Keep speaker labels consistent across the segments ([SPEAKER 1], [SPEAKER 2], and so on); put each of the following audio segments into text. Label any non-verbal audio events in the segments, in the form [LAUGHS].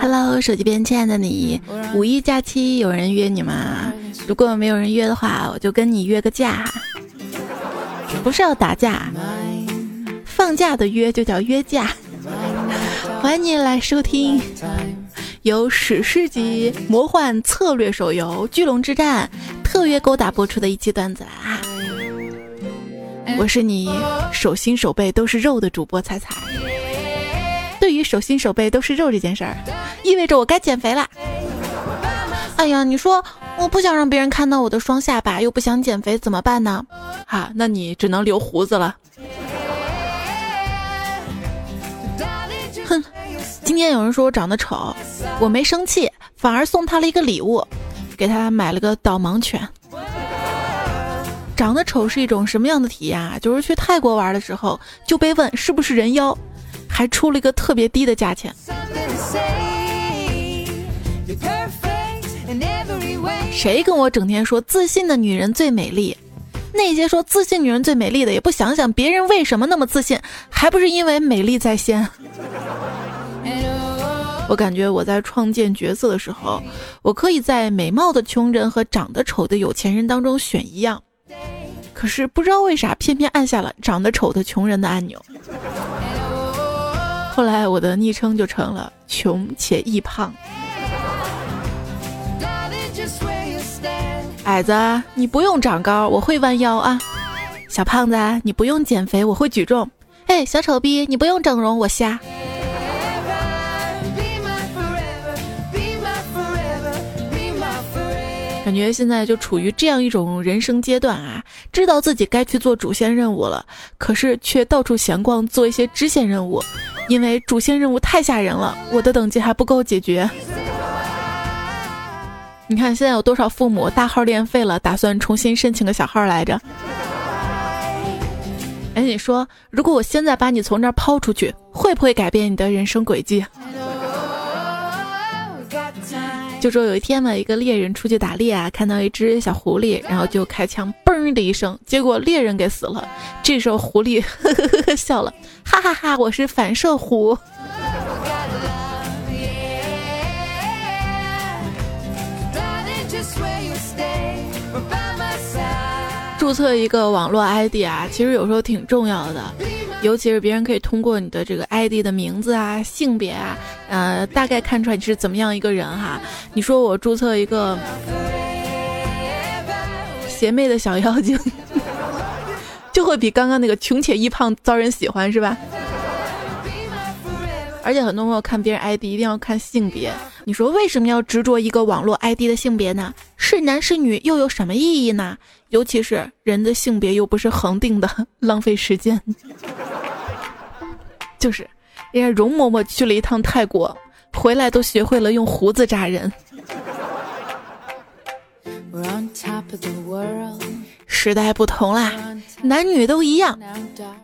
[SPEAKER 1] Hello，手机边亲爱的你，五一假期有人约你吗？如果没有人约的话，我就跟你约个假，不是要打架，放假的约就叫约架。欢迎你来收听由史诗级魔幻策略手游《巨龙之战》特约勾搭播出的一期段子啦！我是你手心手背都是肉的主播彩彩。对于手心手背都是肉这件事儿，意味着我该减肥啦。哎呀，你说我不想让别人看到我的双下巴，又不想减肥，怎么办呢？哈，那你只能留胡子了。哼，今天有人说我长得丑，我没生气，反而送他了一个礼物，给他买了个导盲犬。长得丑是一种什么样的体验啊？就是去泰国玩的时候就被问是不是人妖。还出了一个特别低的价钱。谁跟我整天说自信的女人最美丽？那些说自信女人最美丽的，也不想想别人为什么那么自信，还不是因为美丽在先？[LAUGHS] 我感觉我在创建角色的时候，我可以在美貌的穷人和长得丑的有钱人当中选一样，可是不知道为啥，偏偏按下了长得丑的穷人的按钮。后来我的昵称就成了穷且易胖。矮子，你不用长高，我会弯腰啊。小胖子，你不用减肥，我会举重。哎，小丑逼，你不用整容，我瞎。感觉现在就处于这样一种人生阶段啊，知道自己该去做主线任务了，可是却到处闲逛做一些支线任务。因为主线任务太吓人了，我的等级还不够解决。你看现在有多少父母大号练废了，打算重新申请个小号来着？哎，你说，如果我现在把你从这儿抛出去，会不会改变你的人生轨迹？就说有一天嘛，一个猎人出去打猎啊，看到一只小狐狸，然后就开枪，嘣的一声，结果猎人给死了。这时候狐狸呵呵呵呵笑了，哈哈哈，我是反射弧。注册一个网络 ID 啊，其实有时候挺重要的。尤其是别人可以通过你的这个 ID 的名字啊、性别啊，呃，大概看出来你是怎么样一个人哈。你说我注册一个邪魅的小妖精，[LAUGHS] 就会比刚刚那个穷且易胖遭人喜欢是吧？而且很多朋友看别人 ID 一定要看性别，你说为什么要执着一个网络 ID 的性别呢？是男是女又有什么意义呢？尤其是人的性别又不是恒定的，浪费时间。[LAUGHS] 就是，人家容嬷嬷去了一趟泰国，回来都学会了用胡子扎人。时代不同啦，男女都一样。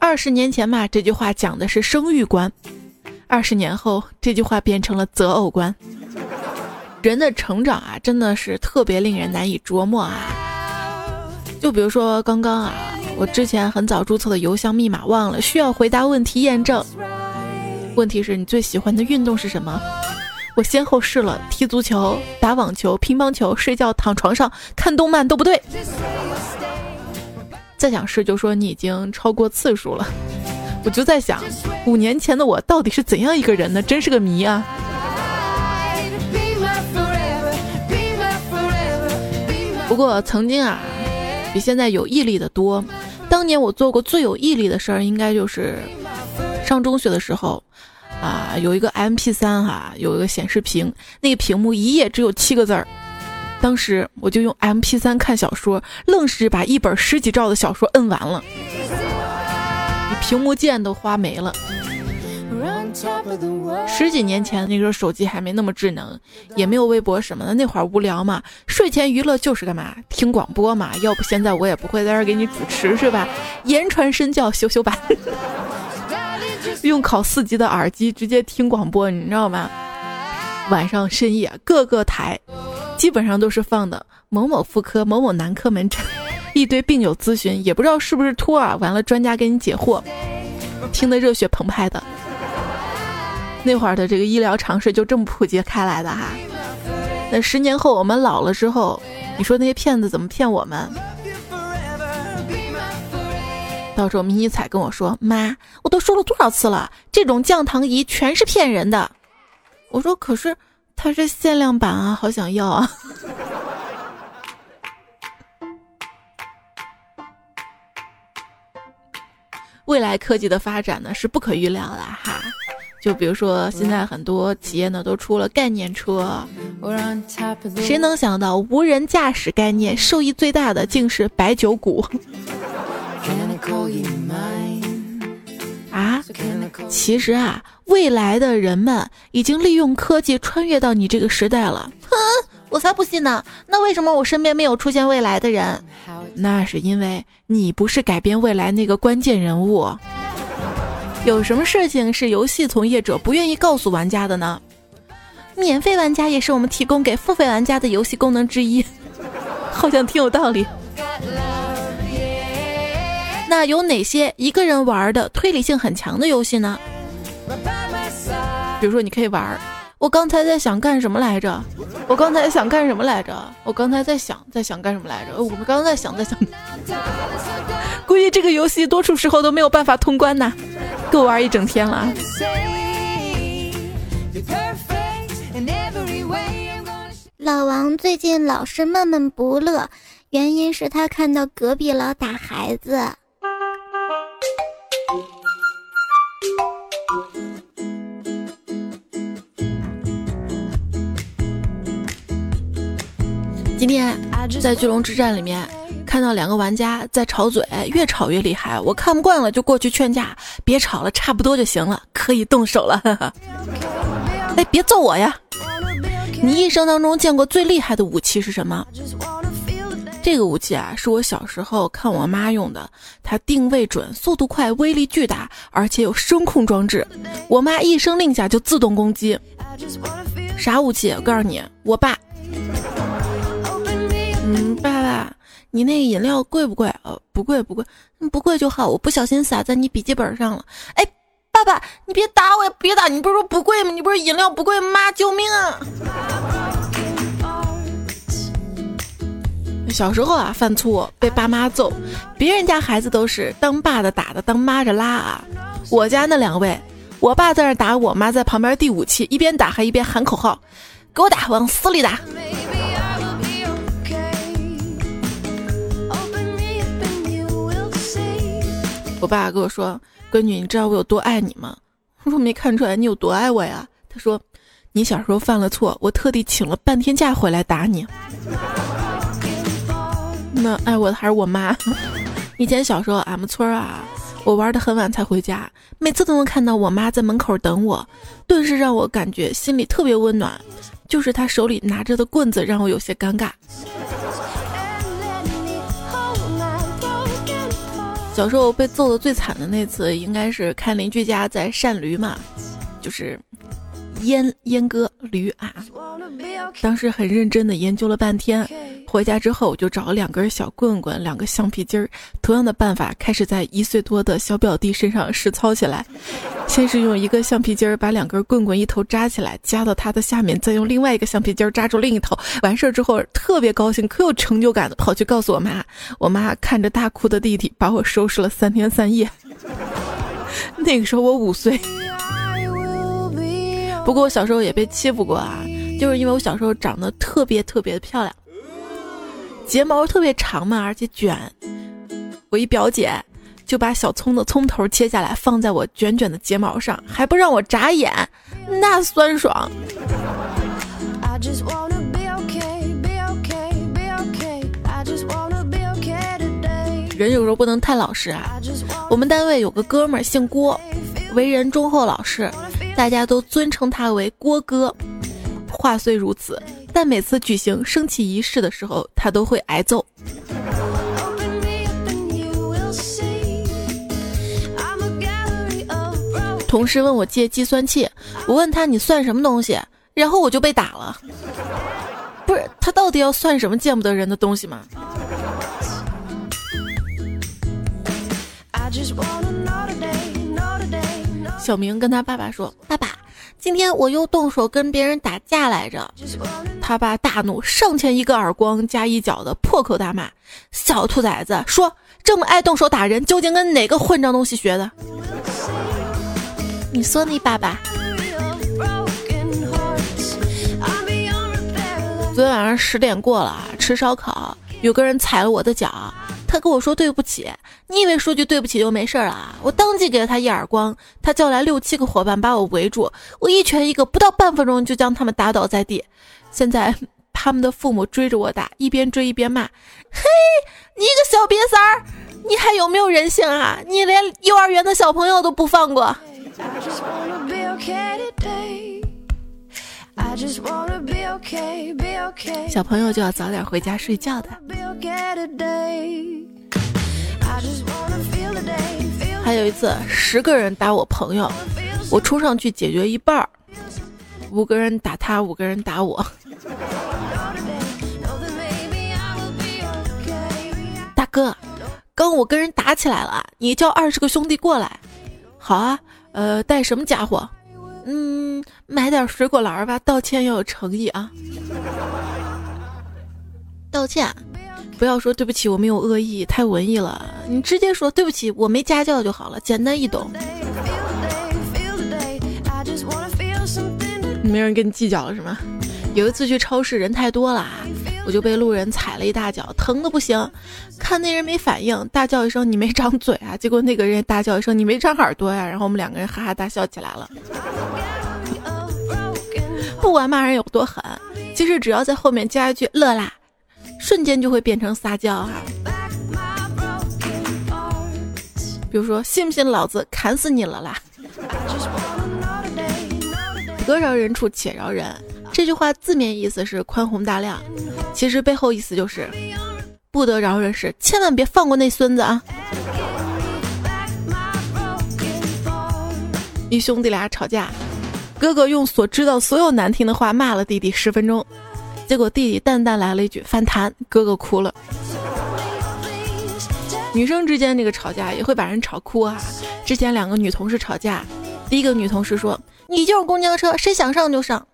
[SPEAKER 1] 二十年前嘛，这句话讲的是生育观；二十年后，这句话变成了择偶观。人的成长啊，真的是特别令人难以琢磨啊。就比如说刚刚啊。我之前很早注册的邮箱密码忘了，需要回答问题验证。问题是你最喜欢的运动是什么？我先后试了踢足球、打网球、乒乓球、睡觉、躺床上、看动漫都不对。再想试就说你已经超过次数了。我就在想，五年前的我到底是怎样一个人呢？真是个谜啊！不过曾经啊。比现在有毅力的多。当年我做过最有毅力的事儿，应该就是上中学的时候，啊，有一个 M P 三哈，有一个显示屏，那个屏幕一页只有七个字儿。当时我就用 M P 三看小说，愣是把一本十几兆的小说摁完了，屏幕键都花没了。十几年前那时候手机还没那么智能，也没有微博什么的，那会儿无聊嘛，睡前娱乐就是干嘛听广播嘛，要不现在我也不会在这儿给你主持是吧？言传身教，修修版，[LAUGHS] 用考四级的耳机直接听广播，你知道吗？晚上深夜各个台基本上都是放的某某妇科、某某男科门诊，[LAUGHS] 一堆病友咨询，也不知道是不是托啊，完了专家给你解惑，听得热血澎湃的。那会儿的这个医疗常识就这么普及开来的哈。那十年后我们老了之后，你说那些骗子怎么骗我们？到时候迷你彩跟我说：“妈，我都说了多少次了，这种降糖仪全是骗人的。”我说：“可是它是限量版啊，好想要啊！”未来科技的发展呢是不可预料的哈，就比如说现在很多企业呢都出了概念车，谁能想到无人驾驶概念受益最大的竟是白酒股？啊，其实啊，未来的人们已经利用科技穿越到你这个时代了。哼，我才不信呢！那为什么我身边没有出现未来的人？那是因为你不是改变未来那个关键人物。有什么事情是游戏从业者不愿意告诉玩家的呢？免费玩家也是我们提供给付费玩家的游戏功能之一，[LAUGHS] 好像挺有道理。那有哪些一个人玩的推理性很强的游戏呢？比如说，你可以玩。我刚才在想干什么来着？我刚才想干什么来着？我刚才在想，在想干什么来着？我们刚刚在想，在想。[LAUGHS] 估计这个游戏多数时候都没有办法通关呢，够玩一整天了。
[SPEAKER 2] 老王最近老是闷闷不乐，原因是他看到隔壁老打孩子。
[SPEAKER 1] 今天在巨龙之战里面看到两个玩家在吵嘴，越吵越厉害，我看不惯了，就过去劝架，别吵了，差不多就行了，可以动手了。[LAUGHS] 哎，别揍我呀！你一生当中见过最厉害的武器是什么？这个武器啊，是我小时候看我妈用的，它定位准，速度快，威力巨大，而且有声控装置，我妈一声令下就自动攻击。啥武器？我告诉你，我爸。嗯，爸爸，你那个饮料贵不贵？呃，不贵，不贵，不贵就好。我不小心洒在你笔记本上了。哎，爸爸，你别打我！别打！你不是说不贵吗？你不是饮料不贵吗？妈，救命啊！小时候啊，犯错被爸妈揍，别人家孩子都是当爸的打的，当妈的拉啊。我家那两位，我爸在那打，我妈在旁边递武器，一边打还一边喊口号：“给我打，往死里打！”我爸跟我说：“闺女，你知道我有多爱你吗？” [LAUGHS] 我说：“没看出来你有多爱我呀。”他说：“你小时候犯了错，我特地请了半天假回来打你。”那爱我的还是我妈。[LAUGHS] 以前小时候，俺们村啊，我玩的很晚才回家，每次都能看到我妈在门口等我，顿时让我感觉心里特别温暖。就是她手里拿着的棍子让我有些尴尬。小时候被揍的最惨的那次，应该是看邻居家在善驴嘛，就是阉阉割驴啊。当时很认真的研究了半天，回家之后我就找了两根小棍棍，两个橡皮筋儿，同样的办法开始在一岁多的小表弟身上实操起来。先是用一个橡皮筋儿把两根棍棍一头扎起来，夹到他的下面，再用另外一个橡皮筋儿扎住另一头。完事儿之后特别高兴，可有成就感的，跑去告诉我妈。我妈看着大哭的弟弟，把我收拾了三天三夜。[LAUGHS] 那个时候我五岁，不过我小时候也被欺负过啊，就是因为我小时候长得特别特别的漂亮，睫毛特别长嘛，而且卷。我一表姐。就把小葱的葱头切下来，放在我卷卷的睫毛上，还不让我眨眼，那酸爽。人有时候不能太老实啊。我们单位有个哥们儿姓郭，为人忠厚老实，大家都尊称他为郭哥。话虽如此，但每次举行升旗仪式的时候，他都会挨揍。同事问我借计算器，我问他你算什么东西，然后我就被打了。不是他到底要算什么见不得人的东西吗？小明跟他爸爸说：“爸爸，今天我又动手跟别人打架来着。”他爸大怒，上前一个耳光加一脚的破口大骂：“小兔崽子，说这么爱动手打人，究竟跟哪个混账东西学的？”你说你爸爸？昨天晚上十点过了，吃烧烤，有个人踩了我的脚，他跟我说对不起。你以为说句对不起就没事了啊？我当即给了他一耳光，他叫来六七个伙伴把我围住，我一拳一个，不到半分钟就将他们打倒在地。现在他们的父母追着我打，一边追一边骂：“嘿，你个小瘪三儿，你还有没有人性啊？你连幼儿园的小朋友都不放过！”小朋友就要早点回家睡觉的。还有一次，十个人打我朋友，我冲上去解决一半儿。五个人打他，五个人打我。大哥，刚我跟人打起来了，你叫二十个兄弟过来。好啊，呃，带什么家伙？嗯，买点水果篮吧，道歉要有诚意啊。道歉，不要说对不起，我没有恶意，太文艺了。你直接说对不起，我没家教就好了，简单易懂。没人跟你计较了是吗？有一次去超市，人太多了啊，我就被路人踩了一大脚，疼的不行。看那人没反应，大叫一声“你没长嘴啊！”结果那个人大叫一声“你没长耳朵呀！”然后我们两个人哈哈大笑起来了。不管骂人有多狠，其实只要在后面加一句“乐啦”，瞬间就会变成撒娇哈。比如说，信不信老子砍死你了啦？得饶人处且饶人，这句话字面意思是宽宏大量，其实背后意思就是不得饶人时，千万别放过那孙子啊！一兄弟俩吵架，哥哥用所知道所有难听的话骂了弟弟十分钟，结果弟弟淡淡来了一句反弹，哥哥哭了。女生之间这个吵架也会把人吵哭啊！之前两个女同事吵架，第一个女同事说。你就是公交车，谁想上就上。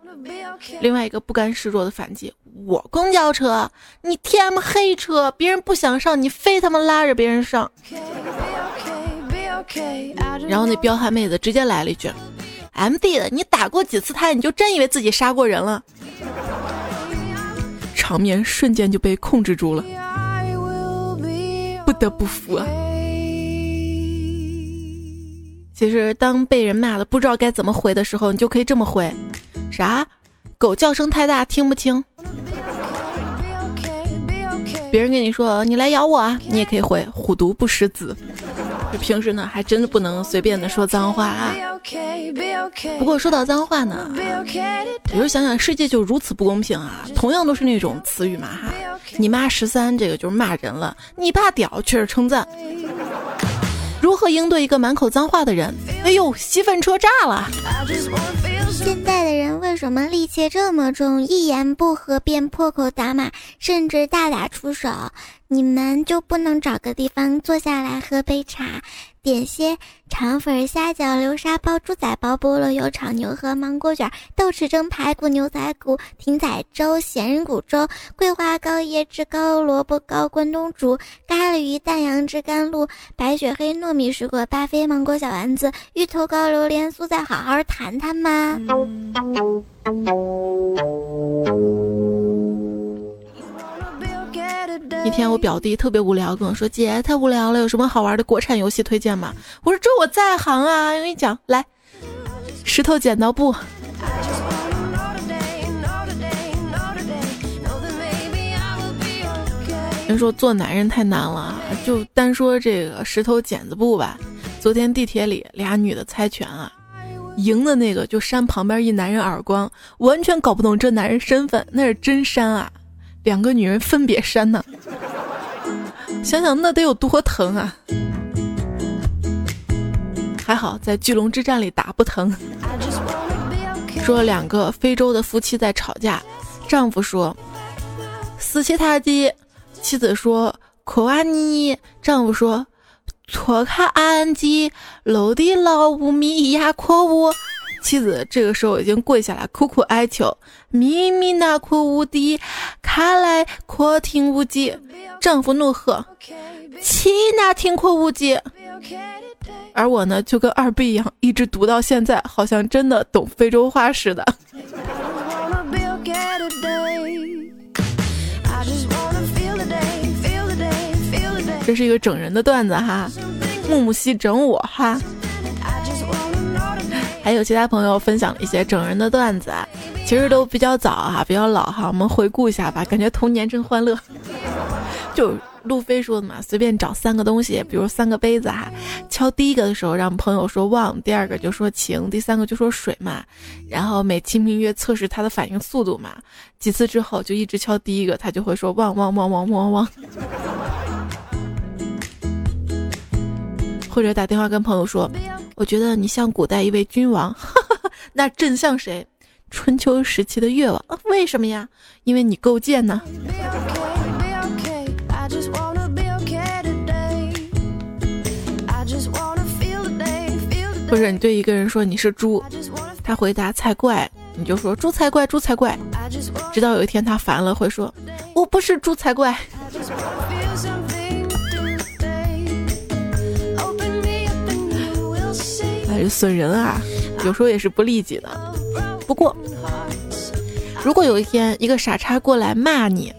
[SPEAKER 1] 另外一个不甘示弱的反击：我公交车，你 T M 黑车，别人不想上，你非他妈拉着别人上。然后那彪悍妹子直接来了一句：M D 的，你打过几次胎，你就真以为自己杀过人了？场面瞬间就被控制住了，不得不服啊！其实，当被人骂的不知道该怎么回的时候，你就可以这么回：啥？狗叫声太大，听不清。别人跟你说你来咬我啊，你也可以回虎毒不食子。就平时呢，还真的不能随便的说脏话啊。不过说到脏话呢，有时候想想世界就如此不公平啊。同样都是那种词语嘛哈，你妈十三这个就是骂人了，你爸屌却是称赞。如何应对一个满口脏话的人？哎呦，吸粪车炸了！
[SPEAKER 2] 现在的人为什么戾气这么重？一言不合便破口大骂，甚至大打出手。你们就不能找个地方坐下来喝杯茶，点些肠粉、虾饺、流沙包、猪仔包、菠萝油炒牛河、芒果卷、豆豉蒸排骨、牛仔骨、艇仔粥、咸人骨粥、桂花糕、椰汁糕、萝卜糕、关东煮、咖喱鱼、蛋羊汁、甘露、白雪黑糯米水果、巴菲芒果小丸子、芋头糕、榴莲酥，再好好谈谈吗？
[SPEAKER 1] 一天，我表弟特别无聊，跟我说：“姐，太无聊了，有什么好玩的国产游戏推荐吗？”我说：“这我在行啊，我跟你讲，来，石头剪刀布。”人说做男人太难了，就单说这个石头剪子布吧。昨天地铁里俩女的猜拳啊，赢的那个就扇旁边一男人耳光，完全搞不懂这男人身份，那是真扇啊。两个女人分别扇呢，想想那得有多疼啊！还好在巨龙之战里打不疼。说两个非洲的夫妻在吵架，丈夫说死气塔基，妻子说可瓦尼，丈夫说托卡安吉，楼的老五米亚阔乌。妻子这个时候已经跪下来苦苦哀求：“咪咪那哭无敌，卡来阔听无忌。”丈夫怒喝：“妻那听阔无忌。”而我呢，就跟二逼一样，一直读到现在，好像真的懂非洲话似的。这是一个整人的段子哈，木木西整我哈。还有其他朋友分享了一些整人的段子，其实都比较早哈，比较老哈。我们回顾一下吧，感觉童年真欢乐。[LAUGHS] 就路飞说的嘛，随便找三个东西，比如三个杯子哈，敲第一个的时候让朋友说旺，第二个就说晴，第三个就说水嘛。然后美其名曰测试他的反应速度嘛。几次之后就一直敲第一个，他就会说旺旺旺旺旺旺。或者打电话跟朋友说，我觉得你像古代一位君王，[LAUGHS] 那朕像谁？春秋时期的越王。为什么呀？因为你够贱呢。或者你对一个人说你是猪，他回答才怪，你就说猪才怪，猪才怪。直到有一天他烦了，会说我不是猪才怪。损人啊，有时候也是不利己的。不过，如果有一天一个傻叉过来骂你，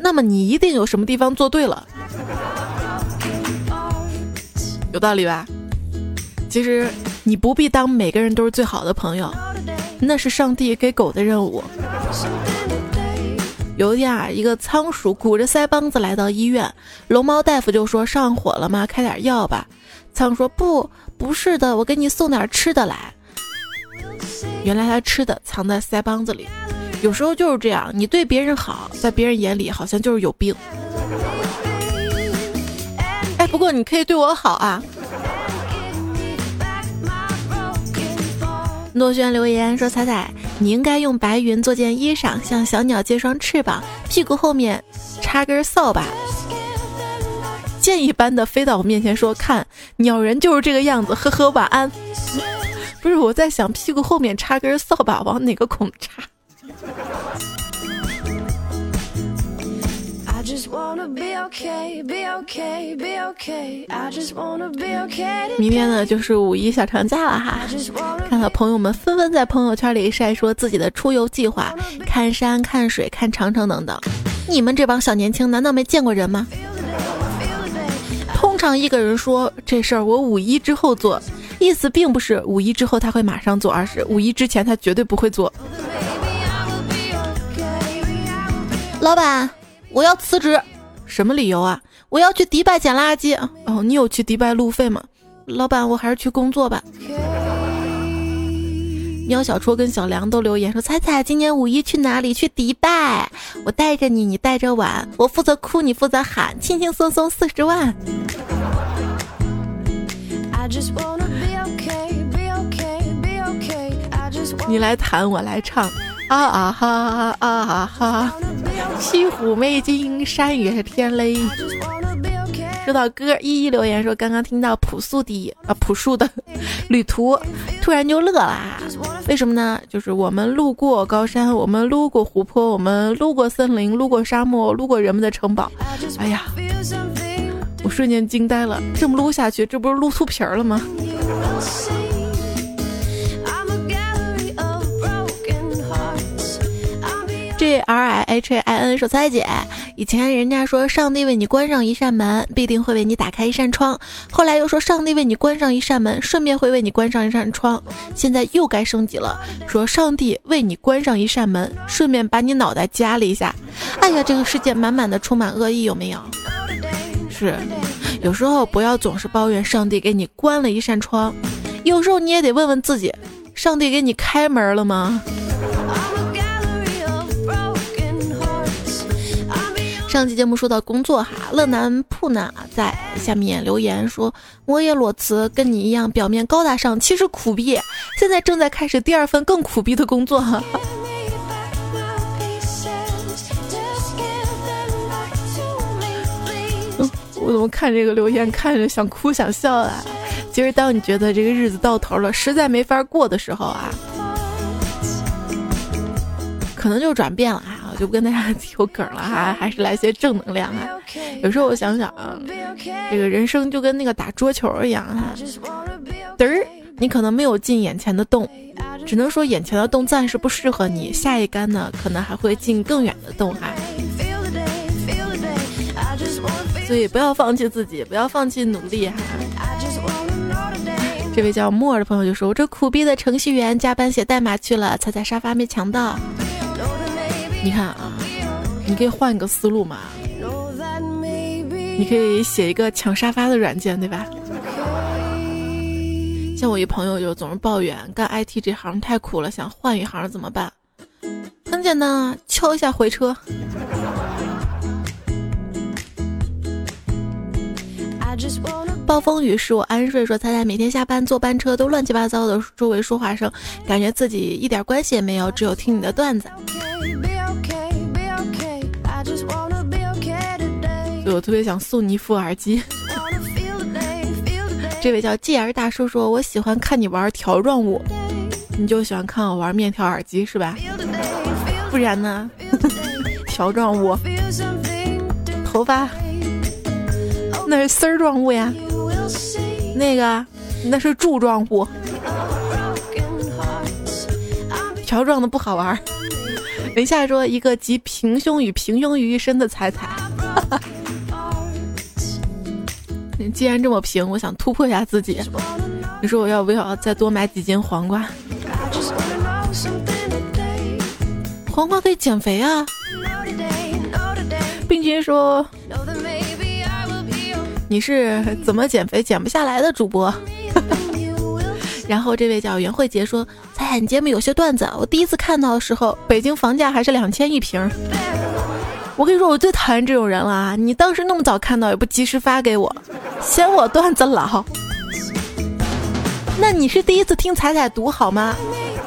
[SPEAKER 1] 那么你一定有什么地方做对了，有道理吧？其实你不必当每个人都是最好的朋友，那是上帝给狗的任务。有一天啊，一个仓鼠鼓着腮帮子来到医院，龙猫大夫就说上火了吗？开点药吧。仓鼠说不。不是的，我给你送点吃的来。原来他吃的藏在腮帮子里。有时候就是这样，你对别人好，在别人眼里好像就是有病。哎，不过你可以对我好啊。诺轩留言说：“彩彩，你应该用白云做件衣裳，向小鸟借双翅膀，屁股后面插根扫把。”箭一般的飞到我面前说：“看，鸟人就是这个样子。”呵呵，晚安。[LAUGHS] 不是我在想，屁股后面插根扫把，往哪个孔插？明天呢，就是五一小长假了哈。看到朋友们纷纷在朋友圈里晒说自己的出游计划，看山、看水、看长城等等。你们这帮小年轻，难道没见过人吗？通常一个人说这事儿我五一之后做，意思并不是五一之后他会马上做，而是五一之前他绝对不会做。老板，我要辞职，什么理由啊？我要去迪拜捡垃圾。哦，你有去迪拜路费吗？老板，我还是去工作吧。喵小戳跟小梁都留言说：“彩彩，今年五一去哪里？去迪拜，我带着你，你带着碗，我负责哭，你负责喊，轻轻松松四十万。”你来弹，我来唱，啊啊哈啊啊哈，西湖美景，山月天嘞。说到歌，一一留言说刚刚听到朴素的啊朴树的 [LAUGHS] 旅途，突然就乐啦。为什么呢？就是我们路过高山，我们路过湖泊，我们路过森林，路过沙漠，路过人们的城堡。哎呀，我瞬间惊呆了，这么撸下去，这不是撸秃皮儿了吗 r i h i n，说：“猜姐，以前人家说上帝为你关上一扇门，必定会为你打开一扇窗。后来又说上帝为你关上一扇门，顺便会为你关上一扇窗。现在又该升级了，说上帝为你关上一扇门，顺便把你脑袋夹了一下。哎呀，这个世界满满的充满恶意，有没有？是，有时候不要总是抱怨上帝给你关了一扇窗，有时候你也得问问自己，上帝给你开门了吗？”上期节目说到工作哈，乐南铺呢在下面留言说：“我也裸辞，跟你一样，表面高大上，其实苦逼。现在正在开始第二份更苦逼的工作。”哈。我怎么看这个留言看着想哭想笑啊？其实当你觉得这个日子到头了，实在没法过的时候啊，可能就转变了啊。我就不跟大家 [LAUGHS] 丢梗了哈，还是来些正能量啊。有时候我想想啊，这个人生就跟那个打桌球一样哈，嘚儿，你可能没有进眼前的洞，只能说眼前的洞暂时不适合你，下一杆呢可能还会进更远的洞哈。所以不要放弃自己，不要放弃努力哈。这位叫莫的朋友就说：“我这苦逼的程序员加班写代码去了，踩踩沙发没抢到。”你看啊，你可以换一个思路嘛，你可以写一个抢沙发的软件，对吧？像我一朋友就总是抱怨干 IT 这行太苦了，想换一行怎么办？很简单啊，敲一下回车。暴风雨使我安睡，说猜猜每天下班坐班车都乱七八糟的周围说话声，感觉自己一点关系也没有，只有听你的段子。我特别想送你一副耳机。这位叫继儿大叔说：“我喜欢看你玩条状物，你就喜欢看我玩面条耳机是吧？不然呢？[LAUGHS] 条状物，头发那是丝儿状物呀，那个那是柱状物，条状的不好玩。[LAUGHS] ”等一下说一个集平胸与平庸于一身的彩彩。哈哈既然这么平，我想突破一下自己。你说我要不要再多买几斤黄瓜？黄瓜可以减肥啊！并且说你是怎么减肥减不下来的主播？[LAUGHS] 然后这位叫袁慧杰说：“彩你节目有些段子，我第一次看到的时候，北京房价还是两千一平。我跟你说，我最讨厌这种人了啊！你当时那么早看到，也不及时发给我，嫌我段子老。那你是第一次听彩彩读好吗？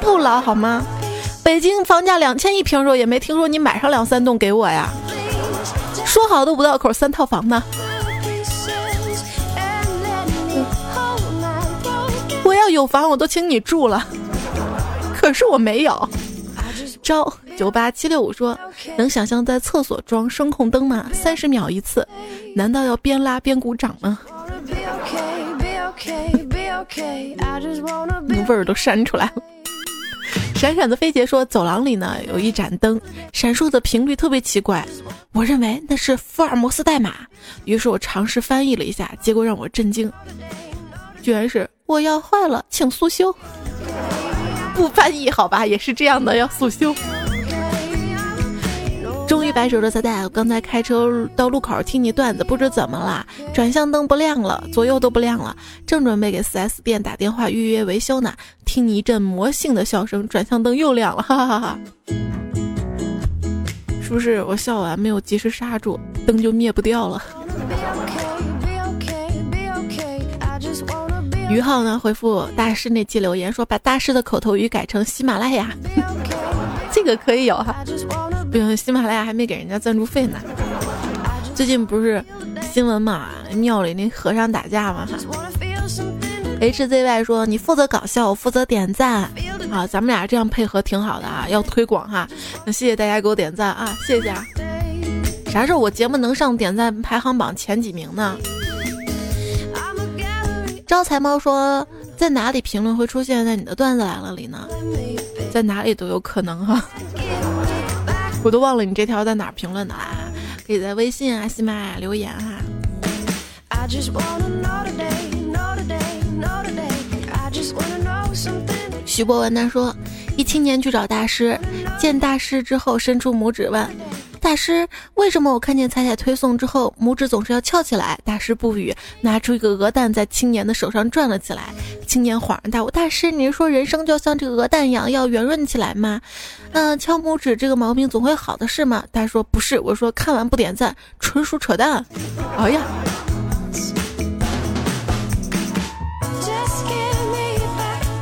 [SPEAKER 1] 不老好吗？北京房价两千一平时候，也没听说你买上两三栋给我呀。说好的五道口三套房呢？”我要有房我都请你住了，可是我没有。招九八七六五说，能想象在厕所装声控灯吗？三十秒一次，难道要边拉边鼓掌吗？那味儿都扇出来了。闪闪的飞姐说，走廊里呢有一盏灯，闪烁的频率特别奇怪，我认为那是福尔摩斯代码，于是我尝试翻译了一下，结果让我震惊，居然是。我要坏了，请速修。不翻译好吧，也是这样的，要速修。终于白手的彩彩，我刚才开车到路口听你段子，不知怎么了，转向灯不亮了，左右都不亮了，正准备给 4S 店打电话预约维修呢，听你一阵魔性的笑声，转向灯又亮了，哈哈哈哈！是不是我笑完没有及时刹住，灯就灭不掉了？于浩呢回复大师那期留言说，把大师的口头语改成喜马拉雅，[LAUGHS] 这个可以有哈。不行，喜马拉雅还没给人家赞助费呢。最近不是新闻嘛，庙里那和尚打架嘛。HZY 说你负责搞笑，我负责点赞，好，咱们俩这样配合挺好的啊，要推广哈。那谢谢大家给我点赞啊，谢谢。啊。啥时候我节目能上点赞排行榜前几名呢？招财猫说：“在哪里评论会出现在你的段子来了里呢？在哪里都有可能哈，我都忘了你这条在哪评论的啦。可以在微信啊、喜马拉雅留言哈。”徐博文他说：“一青年去找大师，见大师之后伸出拇指问。”大师，为什么我看见彩彩推送之后，拇指总是要翘起来？大师不语，拿出一个鹅蛋在青年的手上转了起来。青年恍然大悟：大师，你是说人生就像这个鹅蛋一样，要圆润起来吗？嗯，敲拇指这个毛病总会好的是吗？大师说不是，我说看完不点赞，纯属扯淡。哎呀，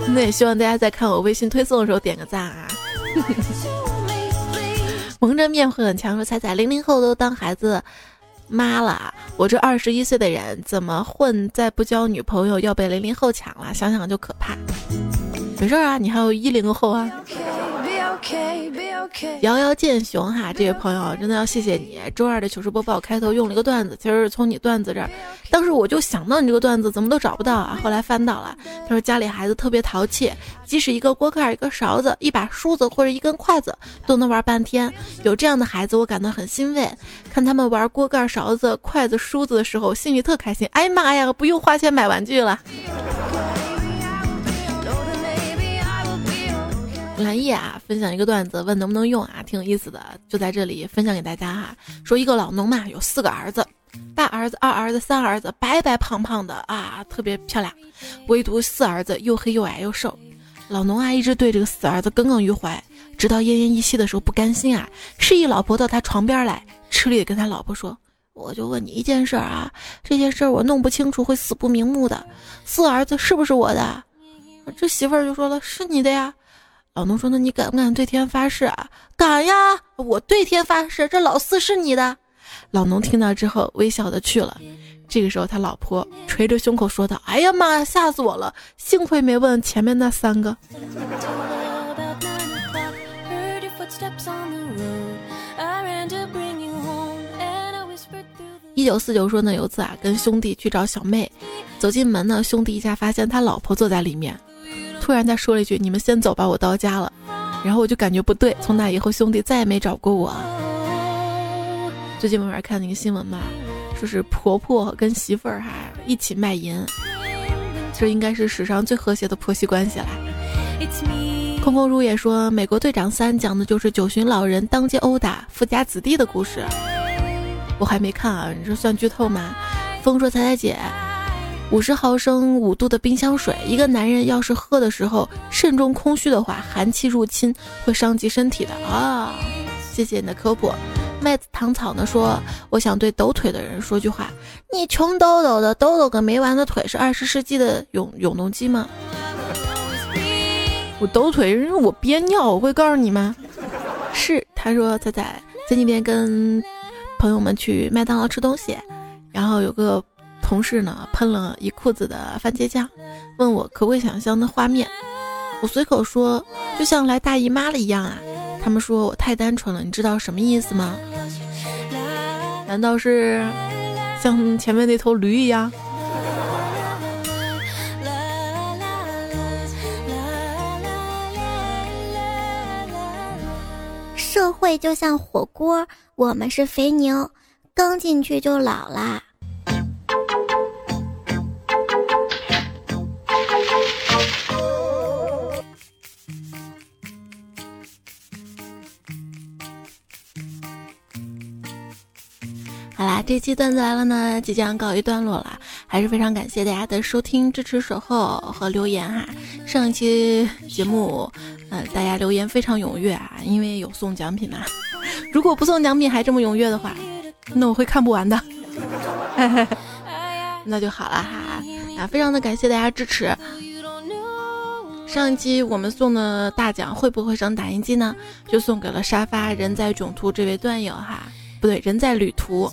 [SPEAKER 1] 那也希望大家在看我微信推送的时候点个赞啊。[LAUGHS] 蒙着面会很强，说彩彩零零后都当孩子，妈了，我这二十一岁的人怎么混？再不交女朋友要被零零后抢了，想想就可怕。没事啊，你还有一零后啊。遥遥见雄哈，这位朋友真的要谢谢你。周二的糗事播报开头用了一个段子，其实是从你段子这儿，当时我就想到你这个段子怎么都找不到啊，后来翻到了。他说家里孩子特别淘气，即使一个锅盖、一个勺子、一把梳子或者一根筷子都能玩半天。有这样的孩子，我感到很欣慰。看他们玩锅盖、勺子、筷子、梳子的时候，心里特开心。哎妈呀，不用花钱买玩具了。蓝叶啊，分享一个段子，问能不能用啊，挺有意思的，就在这里分享给大家哈。说一个老农嘛，有四个儿子，大儿子、二儿子、三儿子，白白胖胖的啊，特别漂亮，唯独四儿子又黑又矮又瘦。老农啊，一直对这个四儿子耿耿于怀，直到奄奄一息的时候不甘心啊，示意老婆到他床边来，吃力的跟他老婆说：“我就问你一件事啊，这件事我弄不清楚会死不瞑目的，四儿子是不是我的？”这媳妇儿就说了：“是你的呀。”老农说：“那你敢不敢对天发誓啊？”“敢呀，我对天发誓，这老四是你的。”老农听到之后微笑的去了。这个时候，他老婆捶着胸口说道：“哎呀妈呀，吓死我了！幸亏没问前面那三个。”一九四九说呢，有次啊，跟兄弟去找小妹，走进门呢，兄弟一下发现他老婆坐在里面。突然再说了一句：“你们先走吧，我到家了。”然后我就感觉不对。从那以后，兄弟再也没找过我。最近外面看那个新闻嘛，说是婆婆跟媳妇儿哈一起卖淫，这应该是史上最和谐的婆媳关系了。空空如也说，《美国队长三》讲的就是九旬老人当街殴打富家子弟的故事。我还没看啊，你这算剧透吗？风说彩彩姐。五十毫升五度的冰箱水，一个男人要是喝的时候肾中空虚的话，寒气入侵会伤及身体的啊！谢谢你的科普。麦子糖草呢说，我想对抖腿的人说句话：你穷抖抖的抖抖个没完的腿，是二十世纪的永永动机吗？我抖腿，因为我憋尿，我会告诉你吗？是，他说仔仔前几天跟朋友们去麦当劳吃东西，然后有个。同事呢喷了一裤子的番茄酱，问我可不可以想象那画面。我随口说，就像来大姨妈了一样啊。他们说我太单纯了，你知道什么意思吗？难道是像前面那头驴一样？
[SPEAKER 2] 社会就像火锅，我们是肥牛，刚进去就老啦。
[SPEAKER 1] 好啦这期段子来了呢，即将告一段落了，还是非常感谢大家的收听、支持、守候和留言哈。上一期节目，呃，大家留言非常踊跃啊，因为有送奖品嘛。[LAUGHS] 如果不送奖品还这么踊跃的话，那我会看不完的。[LAUGHS] 那就好了哈啊，非常的感谢大家支持。上一期我们送的大奖会不会上打印机呢？就送给了沙发人在囧途这位段友哈。不对，人在旅途，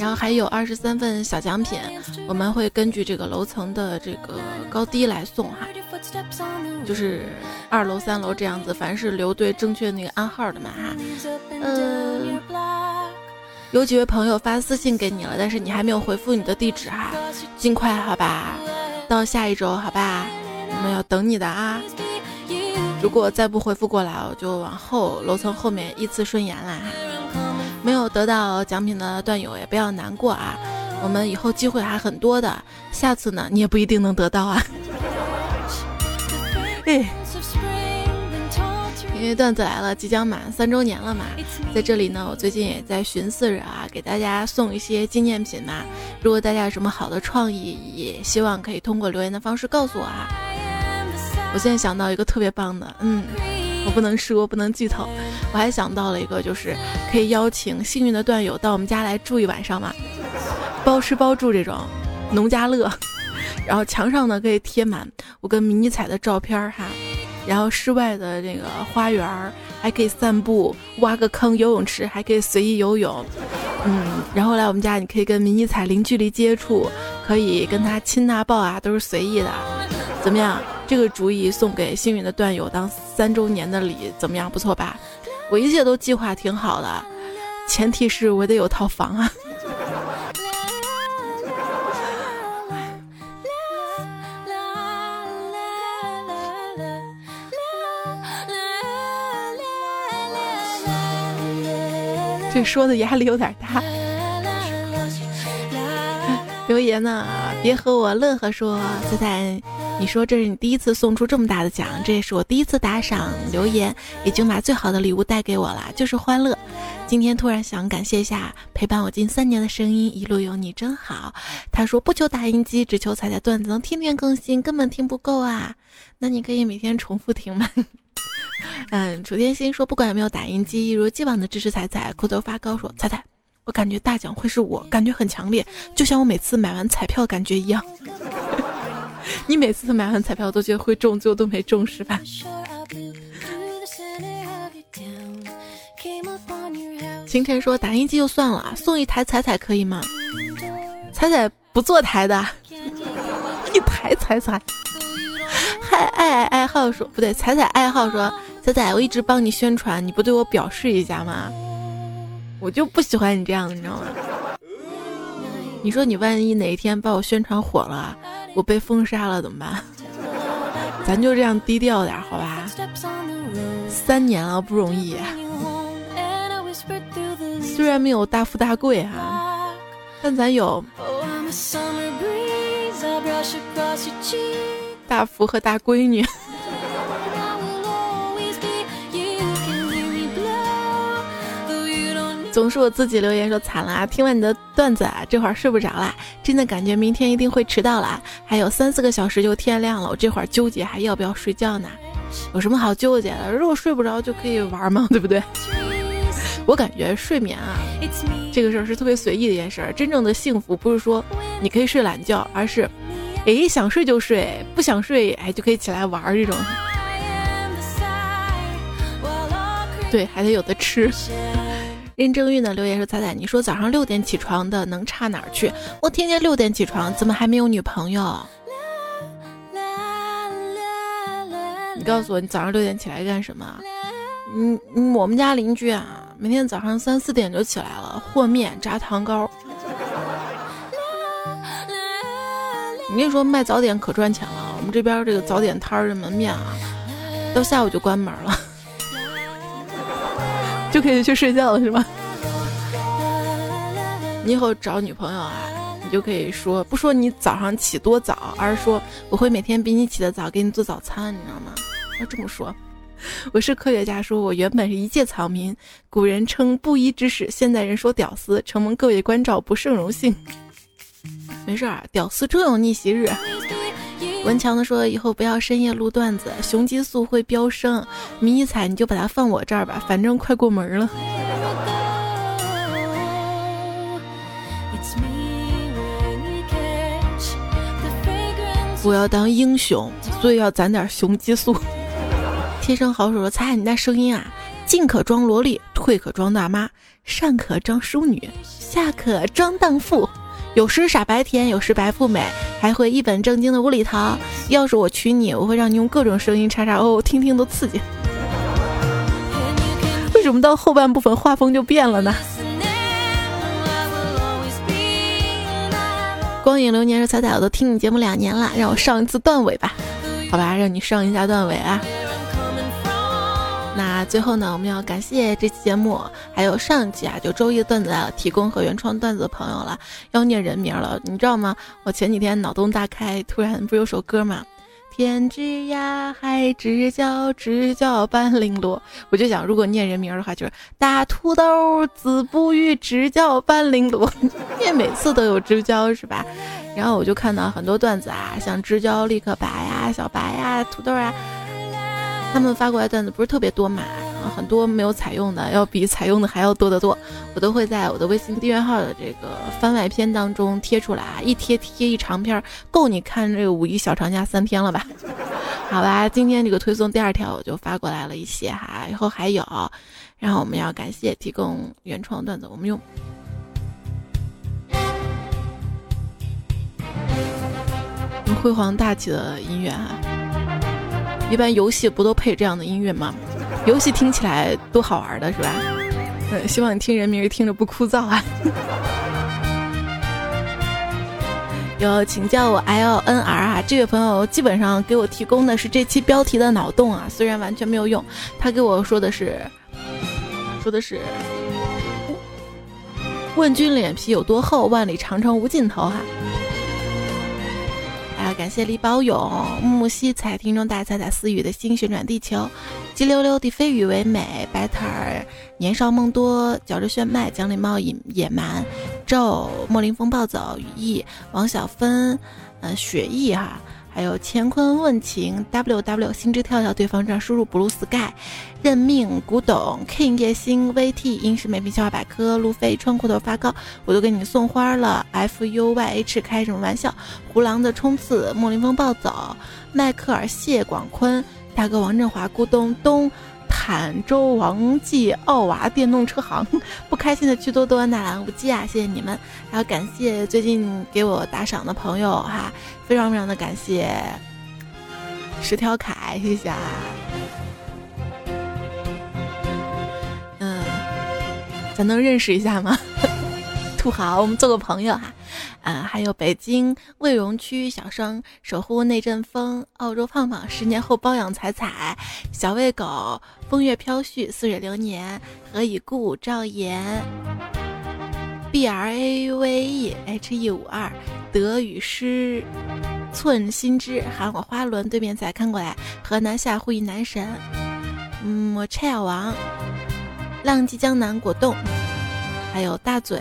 [SPEAKER 1] 然后还有二十三份小奖品，我们会根据这个楼层的这个高低来送哈，就是二楼、三楼这样子，凡是留对正确那个暗号的嘛哈。呃，有几位朋友发私信给你了，但是你还没有回复你的地址哈，尽快好吧，到下一周好吧，我们要等你的啊。如果再不回复过来，我就往后楼层后面依次顺延啦哈。没有得到奖品的段友也不要难过啊，我们以后机会还很多的，下次呢你也不一定能得到啊。[LAUGHS] 哎，因为段子来了，即将满三周年了嘛，在这里呢，我最近也在寻思着啊，给大家送一些纪念品嘛。如果大家有什么好的创意，也希望可以通过留言的方式告诉我啊。我现在想到一个特别棒的，嗯，我不能说，不能剧透。我还想到了一个，就是可以邀请幸运的段友到我们家来住一晚上嘛，包吃包住这种，农家乐。[LAUGHS] 然后墙上呢可以贴满我跟迷你彩的照片哈，然后室外的这个花园还可以散步，挖个坑游泳池还可以随意游泳，嗯，然后来我们家你可以跟迷你彩零距离接触，可以跟他亲啊抱啊，都是随意的，怎么样？这个主意送给幸运的段友当三周年的礼，怎么样？不错吧？我一切都计划挺好的，前提是我得有套房啊。这说的压力有点大。留言呢，别和我乐呵说，仔仔，你说这是你第一次送出这么大的奖，这也是我第一次打赏留言，已经把最好的礼物带给我了，就是欢乐。今天突然想感谢一下陪伴我近三年的声音，一路有你真好。他说不求打印机，只求彩彩段子能天天更新，根本听不够啊。那你可以每天重复听吗？[LAUGHS] 嗯，楚天心说，不管有没有打印机，一如既往的支持彩彩。裤头发高说，彩彩，我感觉大奖会是我，感觉很强烈，就像我每次买完彩票感觉一样。[LAUGHS] [LAUGHS] 你每次买完彩票都觉得会中，最后都没中是吧？清晨说，打印机就算了，送一台彩彩可以吗？彩彩不坐台的，[LAUGHS] 一台彩彩。嗨，爱爱爱好说不对，彩彩爱好说，彩彩，我一直帮你宣传，你不对我表示一下吗？我就不喜欢你这样的，你知道吗？你说你万一哪一天把我宣传火了，我被封杀了怎么办？[LAUGHS] 咱就这样低调点，好吧？三年了不容易，虽然没有大富大贵哈，但咱有。大福和大闺女，总是我自己留言说惨了，听完你的段子啊，这会儿睡不着啦，真的感觉明天一定会迟到啦，还有三四个小时就天亮了，我这会儿纠结还要不要睡觉呢？有什么好纠结的？如果睡不着就可以玩嘛，对不对？我感觉睡眠啊，这个事儿是特别随意的一件事儿，真正的幸福不是说你可以睡懒觉，而是。哎，想睡就睡，不想睡，哎，就可以起来玩儿这种。对，还得有的吃。任正玉呢留言说：“彩彩，你说早上六点起床的能差哪儿去？我天天六点起床，怎么还没有女朋友？你告诉我，你早上六点起来干什么？嗯嗯，我们家邻居啊，每天早上三四点就起来了，和面、炸糖糕。”我跟你说，卖早点可赚钱了。我们这边这个早点摊儿的门面啊，到下午就关门了，就可以去睡觉了，是吗？[LAUGHS] 你以后找女朋友啊，你就可以说，不说你早上起多早，而是说我会每天比你起得早，给你做早餐，你知道吗？要这么说。我是科学家，说我原本是一介草民。古人称布衣之士，现代人说屌丝。承蒙各位关照，不胜荣幸。没事儿，屌丝终有逆袭日。文强的说，以后不要深夜录段子，雄激素会飙升。迷你彩，你就把它放我这儿吧，反正快过门了。[LAUGHS] 我要当英雄，所以要攒点雄激素。[LAUGHS] 天生好手说，猜猜你那声音啊，进可装萝莉，退可装大妈，上可装淑女，下可装荡妇。有时傻白甜，有时白富美，还会一本正经的无厘头。要是我娶你，我会让你用各种声音叉叉哦，听听都刺激。为什么到后半部分画风就变了呢？光影流年说彩彩，我都听你节目两年了，让我上一次段尾吧，好吧，让你上一下段尾啊。最后呢，我们要感谢这期节目，还有上期啊，就周一的段子提供和原创段子的朋友了。要念人名了，你知道吗？我前几天脑洞大开，突然不是有首歌吗？天之涯，海之角，知交半零落。我就想，如果念人名的话，就是大土豆，子不语，知交半零落。念每次都有知交是吧？然后我就看到很多段子啊，像知交立刻白呀，小白呀，土豆啊。他们发过来段子不是特别多嘛，很多没有采用的，要比采用的还要多得多。我都会在我的微信订阅号的这个番外篇当中贴出来，一贴贴一长篇，够你看这个五一小长假三天了吧？[LAUGHS] 好吧，今天这个推送第二条我就发过来了一些哈，以后还有，然后我们要感谢提供原创段子，我们用用辉煌大气的音乐哈，一般游戏不都配这样的音乐吗？游戏听起来多好玩的是吧？嗯，希望你听人名听着不枯燥啊。有，请叫我 L N R 啊！这位朋友基本上给我提供的是这期标题的脑洞啊，虽然完全没有用。他给我说的是，说的是，问君脸皮有多厚，万里长城无尽头哈。感谢李宝勇、木木西彩、听众大彩彩、思雨的心旋转地球、急溜溜的飞雨为美、白腿儿、年少梦多、嚼着炫迈、讲礼茂野野蛮、咒、莫林风暴走、羽翼、王小芬、呃雪翼哈。还有乾坤问情，W W 心之跳跳，对方站输入 blue sky，认命古董 King 叶星 VT 英式美品笑话百科，路飞穿裤头发高，我都给你送花了。F U Y H 开什么玩笑？胡狼的冲刺，莫林风暴走，迈克尔谢广坤，大哥王振华，咕咚咚。坦州王记奥娃电动车行，不开心的趣多多，纳兰无忌啊！谢谢你们，还要感谢最近给我打赏的朋友哈，非常非常的感谢十条凯，谢谢啊！嗯，咱能认识一下吗？[LAUGHS] 土豪，我们做个朋友哈。还有北京卫荣区小生守护那阵风，澳洲胖胖十年后包养彩彩，小喂狗风月飘絮，似水流年何以故？赵岩 B R A V E H E 五二德与失寸心知喊我花轮对面再看过来，河南下呼一男神，嗯，我拆小王浪迹江南果冻，还有大嘴。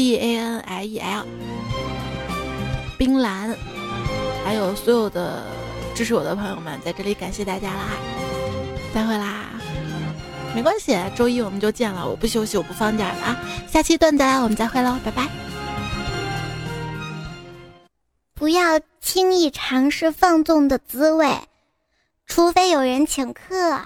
[SPEAKER 1] D A N I E L，冰蓝，还有所有的支持我的朋友们，在这里感谢大家啦！再会啦，没关系，周一我们就见了，我不休息，我不放假了啊！下期段子我们再会喽，拜拜！
[SPEAKER 2] 不要轻易尝试放纵的滋味，除非有人请客。